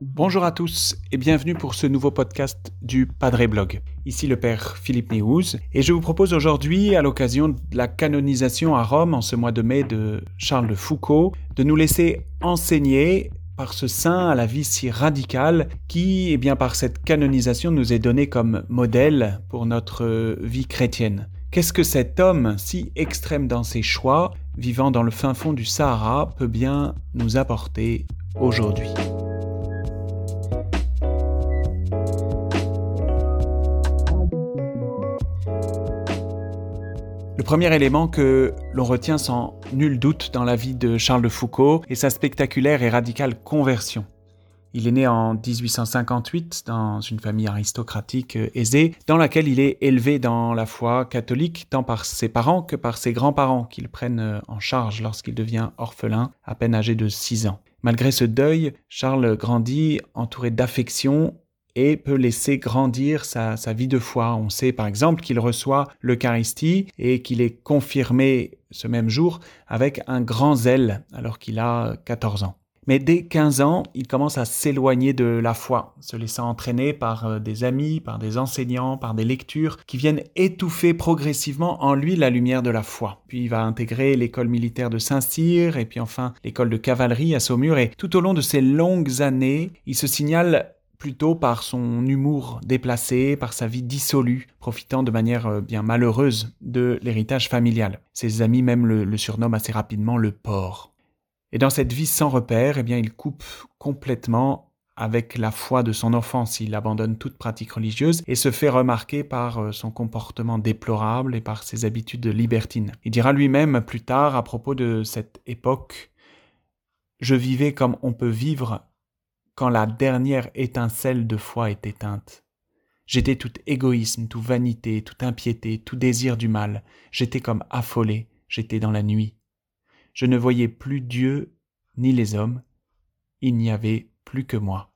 Bonjour à tous et bienvenue pour ce nouveau podcast du Padre Blog. Ici le Père Philippe Néhouz et je vous propose aujourd'hui, à l'occasion de la canonisation à Rome en ce mois de mai de Charles de Foucault, de nous laisser enseigner par ce saint à la vie si radicale qui, eh bien, par cette canonisation, nous est donné comme modèle pour notre vie chrétienne. Qu'est-ce que cet homme si extrême dans ses choix, vivant dans le fin fond du Sahara, peut bien nous apporter aujourd'hui? Le premier élément que l'on retient sans nul doute dans la vie de Charles de Foucault est sa spectaculaire et radicale conversion. Il est né en 1858 dans une famille aristocratique euh, aisée, dans laquelle il est élevé dans la foi catholique tant par ses parents que par ses grands-parents qu'il prennent euh, en charge lorsqu'il devient orphelin, à peine âgé de 6 ans. Malgré ce deuil, Charles grandit entouré d'affection et peut laisser grandir sa, vie de foi. On sait par exemple qu'il reçoit l'Eucharistie et qu'il est confirmé ce même jour avec un grand zèle alors qu'il a 14 ans. Mais dès 15 ans, il commence à s'éloigner de la foi, se laissant entraîner par euh, des amis, par des enseignants, par des lectures qui viennent étouffer progressivement en lui la lumière de la foi. Puis il va intégrer l'école militaire de Saint-Cyr et puis enfin l'école de cavalerie à Saumur et tout au long de ces longues années, il se signale plutôt par son humour déplacé, par sa vie dissolue, profitant de manière euh, bien malheureuse de l'héritage familial. Ses amis même le, surnomment assez rapidement le porc. Et dans cette vie sans repère, eh bien, il coupe complètement avec la foi de son enfance. Il abandonne toute pratique religieuse et se fait remarquer par euh, son comportement déplorable et par ses habitudes libertines. Il dira lui-même plus tard à propos de cette époque Je vivais comme on peut vivre quand la dernière étincelle de foi est éteinte. J'étais tout égoïsme, tout vanité, tout impiété, tout désir du mal. J'étais comme affolé, j'étais dans la nuit. Je ne voyais plus Dieu ni les hommes. Il n'y avait plus que moi.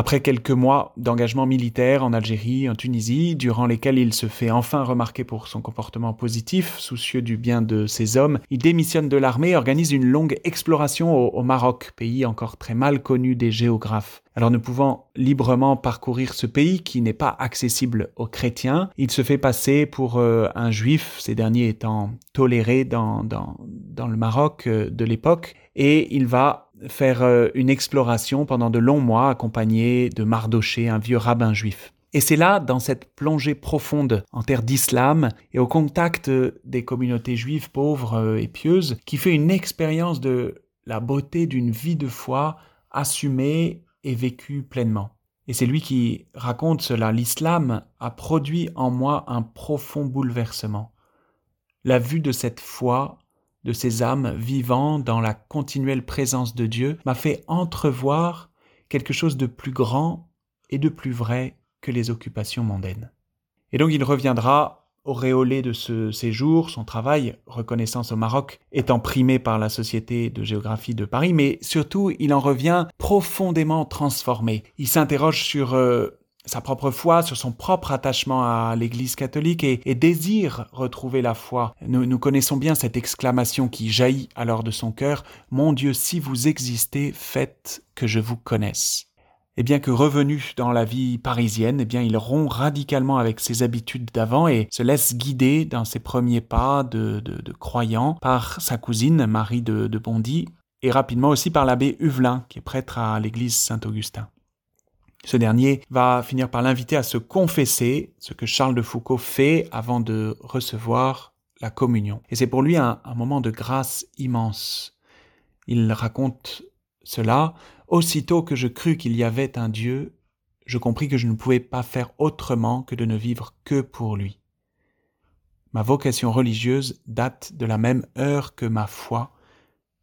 Après quelques mois d'engagement militaire en Algérie, en Tunisie, durant lesquels il se fait enfin remarquer pour son comportement positif, soucieux du bien de ses hommes, il démissionne de l'armée et organise une longue exploration au, Maroc, pays encore très mal connu des géographes. Alors ne pouvant librement parcourir ce pays qui n'est pas accessible aux chrétiens, il se fait passer pour euh, un juif, ces derniers étant tolérés dans, le Maroc euh, de l'époque, et il va faire euh, une exploration pendant de longs mois accompagné de Mardoché, un vieux rabbin juif. Et c'est là, dans cette plongée profonde en terre d'islam et au contact des communautés juives pauvres euh, et pieuses, qui fait une expérience de la beauté d'une vie de foi assumée et vécue pleinement. Et c'est lui qui raconte cela. L'islam a produit en moi un profond bouleversement. La vue de cette foi de ces âmes vivant dans la continuelle présence de Dieu m'a fait entrevoir quelque chose de plus grand et de plus vrai que les occupations mondaines. Et donc il reviendra auréolé de ce séjour, son travail, reconnaissance au Maroc, étant primé par la Société de géographie de Paris, mais surtout il en revient profondément transformé. Il s'interroge sur euh, sa propre foi, sur son propre attachement à l'Église catholique et, désire retrouver la foi. Nous, connaissons bien cette exclamation qui jaillit alors de son cœur, Mon Dieu, si vous existez, faites que je vous connaisse. Et bien que revenu dans la vie parisienne, eh bien il rompt radicalement avec ses habitudes d'avant et se laisse guider dans ses premiers pas de, de, croyant par sa cousine Marie de, de Bondy et rapidement aussi par l'abbé Huvelin qui est prêtre à l'église Saint-Augustin. Ce dernier va finir par l'inviter à se confesser, ce que Charles de Foucault fait avant de recevoir la communion. Et c'est pour lui un, moment de grâce immense. Il raconte cela. Aussitôt que je crus qu'il y avait un Dieu, je compris que je ne pouvais pas faire autrement que de ne vivre que pour lui. Ma vocation religieuse date de la même heure que ma foi.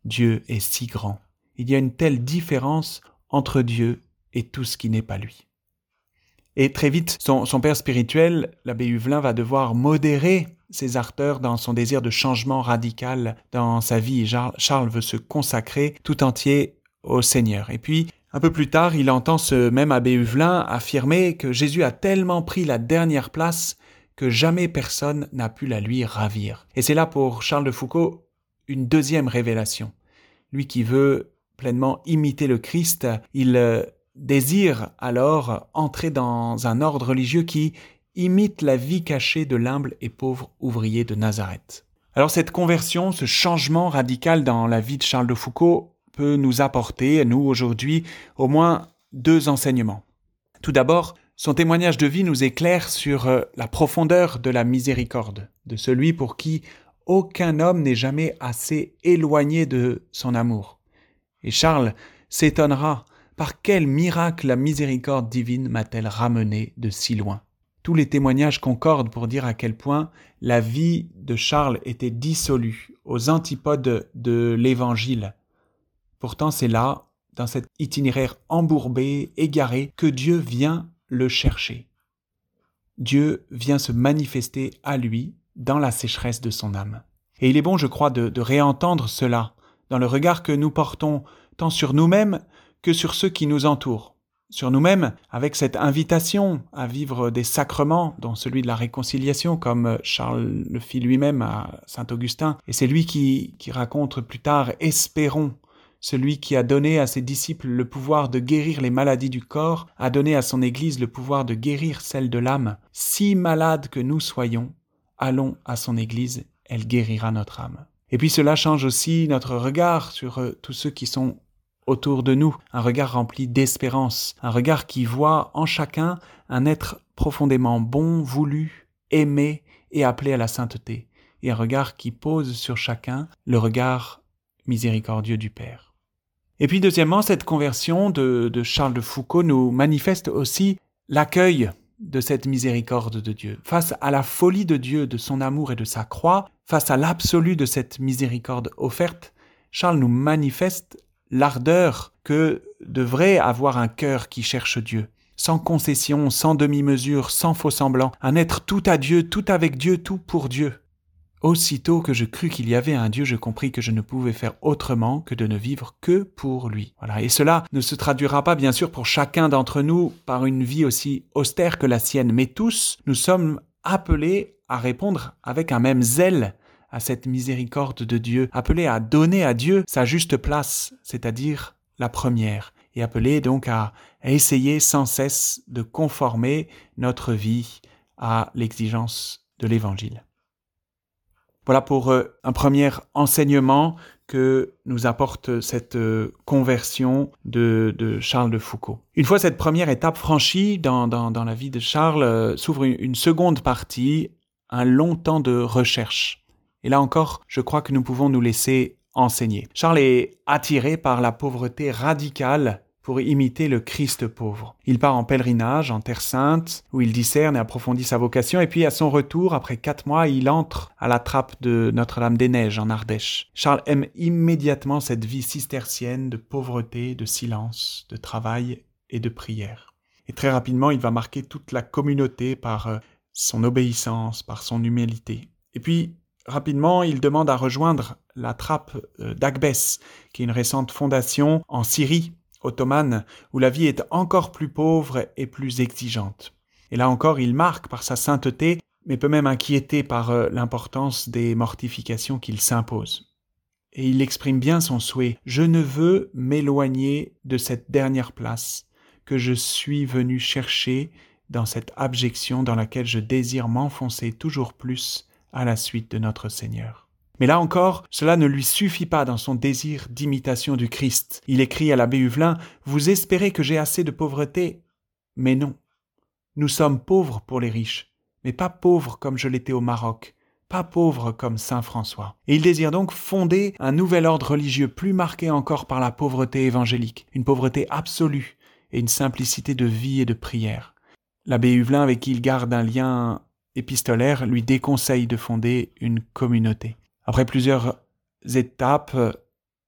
Dieu est si grand. Il y a une telle différence entre Dieu et tout ce qui n'est pas lui. Et très vite, son, père spirituel, l'abbé Huvelin, va devoir modérer ses ardeurs dans son désir de changement radical dans sa vie. Charles veut se consacrer tout entier au Seigneur. Et puis, un peu plus tard, il entend ce même abbé Huvelin affirmer que Jésus a tellement pris la dernière place que jamais personne n'a pu la lui ravir. Et c'est là pour Charles de Foucault une deuxième révélation. Lui qui veut pleinement imiter le Christ, il euh, désire alors entrer dans un ordre religieux qui imite la vie cachée de l'humble et pauvre ouvrier de Nazareth. Alors cette conversion, ce changement radical dans la vie de Charles de Foucault peut nous apporter, nous aujourd'hui, au moins deux enseignements. Tout d'abord, son témoignage de vie nous éclaire sur euh, la profondeur de la miséricorde, de celui pour qui aucun homme n'est jamais assez éloigné de son amour. Et Charles s'étonnera par quel miracle la miséricorde divine m'a-t-elle ramené de si loin? Tous les témoignages concordent pour dire à quel point la vie de Charles était dissolue aux antipodes de l'Évangile. Pourtant c'est là, dans cet itinéraire embourbé, égaré, que Dieu vient le chercher. Dieu vient se manifester à lui dans la sécheresse de son âme. Et il est bon, je crois, de, de réentendre cela dans le regard que nous portons tant sur nous-mêmes que sur ceux qui nous entourent sur nous-mêmes avec cette invitation à vivre des sacrements, dont celui de la réconciliation, comme Charles le fit lui-même à Saint Augustin. Et c'est lui qui, qui raconte plus tard Espérons, celui qui a donné à ses disciples le pouvoir de guérir les maladies du corps, a donné à son Église le pouvoir de guérir celles de l'âme. Si malades que nous soyons, allons à son Église, elle guérira notre âme. Et puis cela change aussi notre regard sur euh, tous ceux qui sont autour de nous, un regard rempli d'espérance, un regard qui voit en chacun un être profondément bon, voulu, aimé et appelé à la sainteté, et un regard qui pose sur chacun le regard miséricordieux du Père. Et puis deuxièmement, cette conversion de, de Charles de Foucault nous manifeste aussi l'accueil de cette miséricorde de Dieu. Face à la folie de Dieu, de son amour et de sa croix, face à l'absolu de cette miséricorde offerte, Charles nous manifeste l'ardeur que devrait avoir un cœur qui cherche Dieu, sans concession, sans demi-mesure, sans faux semblant, un être tout à Dieu, tout avec Dieu, tout pour Dieu. Aussitôt que je crus qu'il y avait un Dieu, je compris que je ne pouvais faire autrement que de ne vivre que pour lui. Voilà. Et cela ne se traduira pas, bien sûr, pour chacun d'entre nous par une vie aussi austère que la sienne, mais tous, nous sommes appelés à répondre avec un même zèle à cette miséricorde de Dieu, appelé à donner à Dieu sa juste place, c'est-à-dire la première, et appelé donc à, essayer sans cesse de conformer notre vie à l'exigence de l'Évangile. Voilà pour euh, un premier enseignement que nous apporte cette euh, conversion de, Charles de Foucault. Une fois cette première étape franchie dans, la vie de Charles, euh, s'ouvre une seconde partie, un long temps de recherche. Et là encore, je crois que nous pouvons nous laisser enseigner. Charles est attiré par la pauvreté radicale pour imiter le Christ pauvre. Il part en pèlerinage en Terre Sainte, où il discerne et approfondit sa vocation, et puis à son retour, après quatre mois, il entre à la trappe de Notre-Dame-des-Neiges en Ardèche. Charles aime immédiatement cette vie cistercienne de pauvreté, de silence, de travail et de prière. Et très rapidement, il va marquer toute la communauté par euh, son obéissance, par son humilité. Et puis, Rapidement, il demande à rejoindre la trappe euh, d'Agbès, qui est une récente fondation en Syrie ottomane, où la vie est encore plus pauvre et plus exigeante. Et là encore, il marque par sa sainteté, mais peut même inquiéter par euh, l'importance des mortifications qu'il s'impose. Et il exprime bien son souhait. Je ne veux m'éloigner de cette dernière place que je suis venu chercher dans cette abjection dans laquelle je désire m'enfoncer toujours plus à la suite de notre Seigneur. Mais là encore, cela ne lui suffit pas dans son désir d'imitation du Christ. Il écrit à l'abbé Huvelin Vous espérez que j'ai assez de pauvreté Mais non. Nous sommes pauvres pour les riches, mais pas pauvres comme je l'étais au Maroc, pas pauvres comme saint François. Et il désire donc fonder un nouvel ordre religieux plus marqué encore par la pauvreté évangélique, une pauvreté absolue et une simplicité de vie et de prière. L'abbé Huvelin, avec qui il garde un lien épistolaire lui déconseille de fonder une communauté. Après plusieurs étapes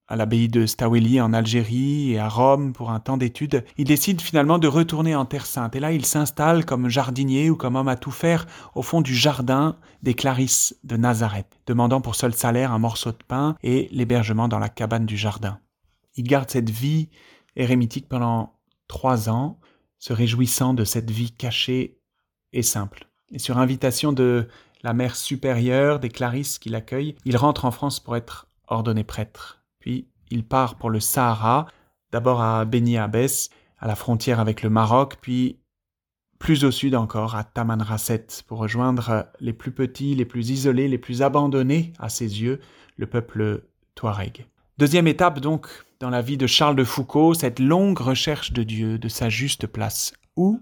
à l'abbaye de Staweli en Algérie et à Rome pour un temps d'études, il décide finalement de retourner en Terre Sainte. Et là, il s'installe comme jardinier ou comme homme à tout faire au fond du jardin des Clarisses de Nazareth, demandant pour seul salaire un morceau de pain et l'hébergement dans la cabane du jardin. Il garde cette vie érémitique pendant trois ans, se réjouissant de cette vie cachée et simple. Et sur invitation de la mère supérieure des Clarisses qui l'accueille, il rentre en France pour être ordonné prêtre. Puis il part pour le Sahara, d'abord à Beni Abbès, à la frontière avec le Maroc, puis plus au sud encore, à Tamanrasset, pour rejoindre les plus petits, les plus isolés, les plus abandonnés à ses yeux, le peuple touareg. Deuxième étape donc dans la vie de Charles de Foucault, cette longue recherche de Dieu, de sa juste place. Où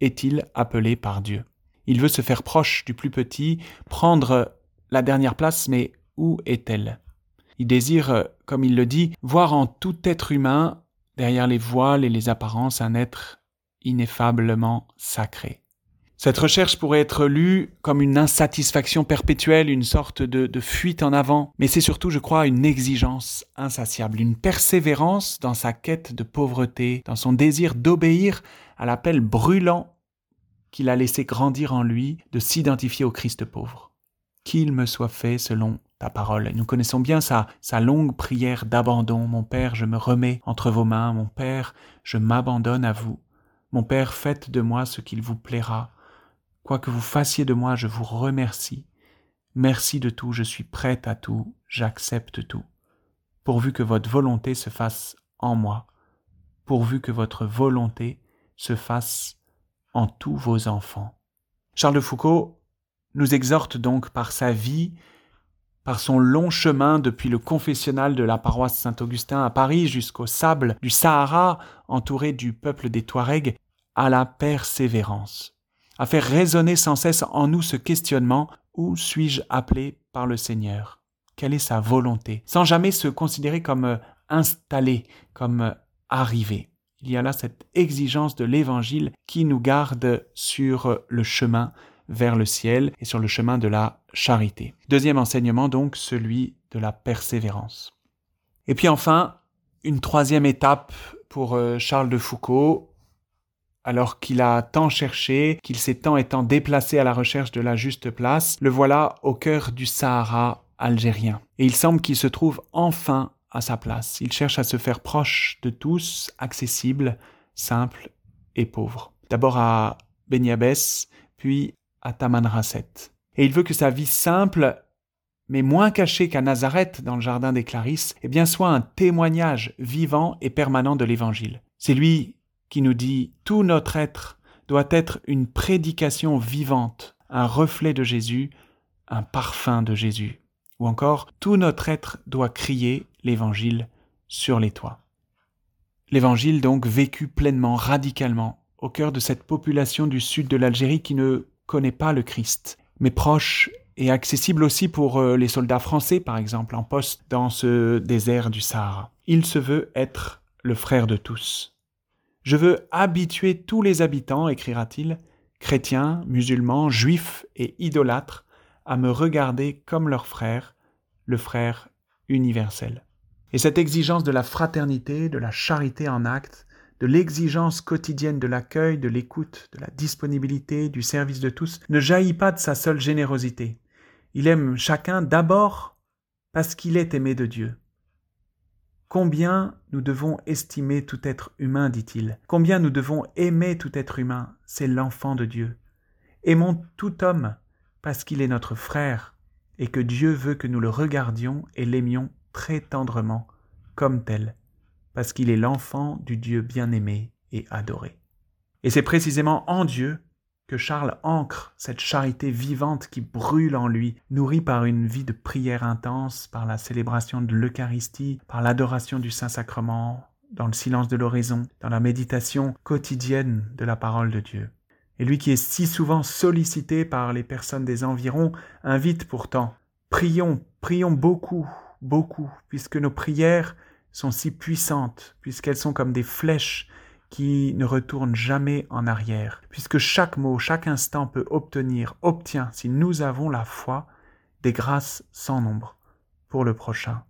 est-il appelé par Dieu? Il veut se faire proche du plus petit, prendre la dernière place, mais où est-elle? Il désire, comme il le dit, voir en tout être humain, derrière les voiles et les apparences, un être ineffablement sacré. Cette recherche pourrait être lue comme une insatisfaction perpétuelle, une sorte de, fuite en avant, mais c'est surtout, je crois, une exigence insatiable, une persévérance dans sa quête de pauvreté, dans son désir d'obéir à l'appel brûlant qu'il a laissé grandir en lui de s'identifier au Christ pauvre. Qu'il me soit fait selon ta parole. nous connaissons bien sa, sa longue prière d'abandon. Mon Père, je me remets entre vos mains. Mon Père, je m'abandonne à vous. Mon Père, faites de moi ce qu'il vous plaira. Quoi que vous fassiez de moi, je vous remercie. Merci de tout, je suis prête à tout, j'accepte tout. Pourvu que votre volonté se fasse en moi, pourvu que votre volonté se fasse en tous vos enfants. Charles de Foucault nous exhorte donc par sa vie, par son long chemin depuis le confessionnal de la paroisse Saint-Augustin à Paris jusqu'au sable du Sahara, entouré du peuple des Touaregs, à la persévérance, à faire résonner sans cesse en nous ce questionnement où suis-je appelé par le Seigneur? Quelle est sa volonté? Sans jamais se considérer comme euh, installé, comme euh, arrivé. Il y a là cette exigence de l'Évangile qui nous garde sur euh, le chemin vers le ciel et sur le chemin de la charité. Deuxième enseignement donc, celui de la persévérance. Et puis enfin, une troisième étape pour Charles de Foucault, alors qu'il a tant cherché, qu'il s'est tant étant déplacé à la recherche de la juste place, le voilà au cœur du Sahara algérien. Et il semble qu'il se trouve enfin à sa place. Il cherche à se faire proche de tous, accessible, simple et pauvre. D'abord à Beniabès, puis à Tamanrasset. Et il veut que sa vie simple, mais moins cachée qu'à Nazareth dans le jardin des Clarisses, eh bien soit un témoignage vivant et permanent de l'Évangile. C'est lui qui nous dit tout notre être doit être une prédication vivante, un reflet de Jésus, un parfum de Jésus. Ou encore, tout notre être doit crier l'Évangile sur les toits. L'Évangile donc vécu pleinement, radicalement, au cœur de cette population du sud de l'Algérie qui ne connaît pas le Christ, mais proche et accessible aussi pour euh, les soldats français, par exemple, en poste dans ce désert du Sahara. Il se veut être le frère de tous. Je veux habituer tous les habitants, écrira-t-il, chrétiens, musulmans, juifs et idolâtres, à me regarder comme leur frère, le frère universel. Et cette exigence de la fraternité, de la charité en acte, de l'exigence quotidienne de l'accueil, de l'écoute, de la disponibilité, du service de tous, ne jaillit pas de sa seule générosité. Il aime chacun d'abord parce qu'il est aimé de Dieu. Combien nous devons estimer tout être humain, dit-il. Combien nous devons aimer tout être humain, c'est l'enfant de Dieu. Aimons tout homme parce qu'il est notre frère et que Dieu veut que nous le regardions et l'aimions très tendrement comme tel, parce qu'il est l'enfant du Dieu bien-aimé et adoré. Et c'est précisément en Dieu que Charles ancre cette charité vivante qui brûle en lui, nourrie par une vie de prière intense, par la célébration de l'Eucharistie, par l'adoration du Saint-Sacrement, dans le silence de l'oraison, dans la méditation quotidienne de la parole de Dieu. Et lui qui est si souvent sollicité par les personnes des environs, invite pourtant, prions, prions beaucoup, beaucoup, puisque nos prières sont si puissantes, puisqu'elles sont comme des flèches qui ne retourne jamais en arrière, puisque chaque mot, chaque instant peut obtenir, obtient, si nous avons la foi, des grâces sans nombre pour le prochain.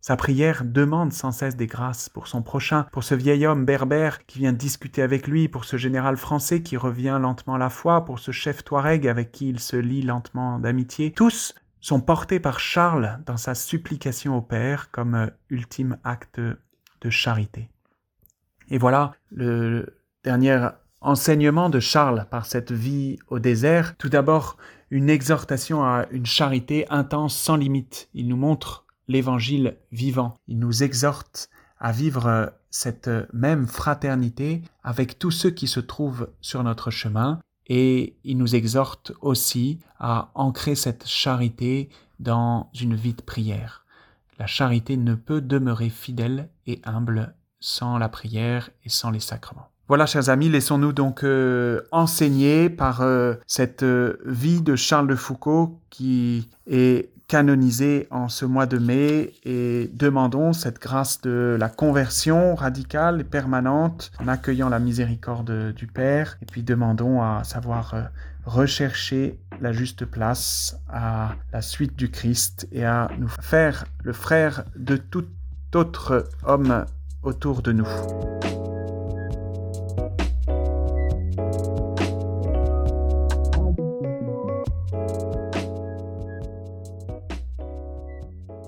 Sa prière demande sans cesse des grâces pour son prochain, pour ce vieil homme berbère qui vient discuter avec lui, pour ce général français qui revient lentement la foi, pour ce chef touareg avec qui il se lie lentement d'amitié. Tous sont portés par Charles dans sa supplication au Père comme ultime acte de charité. Et voilà le dernier enseignements de Charles par cette vie au désert. Tout d'abord, une exhortation à une charité intense sans limite. Il nous montre l'évangile vivant. Il nous exhorte à vivre cette même fraternité avec tous ceux qui se trouvent sur notre chemin et il nous exhorte aussi à ancrer cette charité dans une vie de prière. La charité ne peut demeurer fidèle et humble sans la prière et sans les sacrements. Voilà, chers amis, laissons-nous donc euh, enseigner par euh, cette euh, vie de Charles de Foucault qui est canonisé en ce mois de mai et demandons cette grâce de la conversion radicale et permanente en accueillant la miséricorde du Père et puis demandons à savoir rechercher la juste place à la suite du Christ et à nous faire le frère de tout autre homme autour de nous.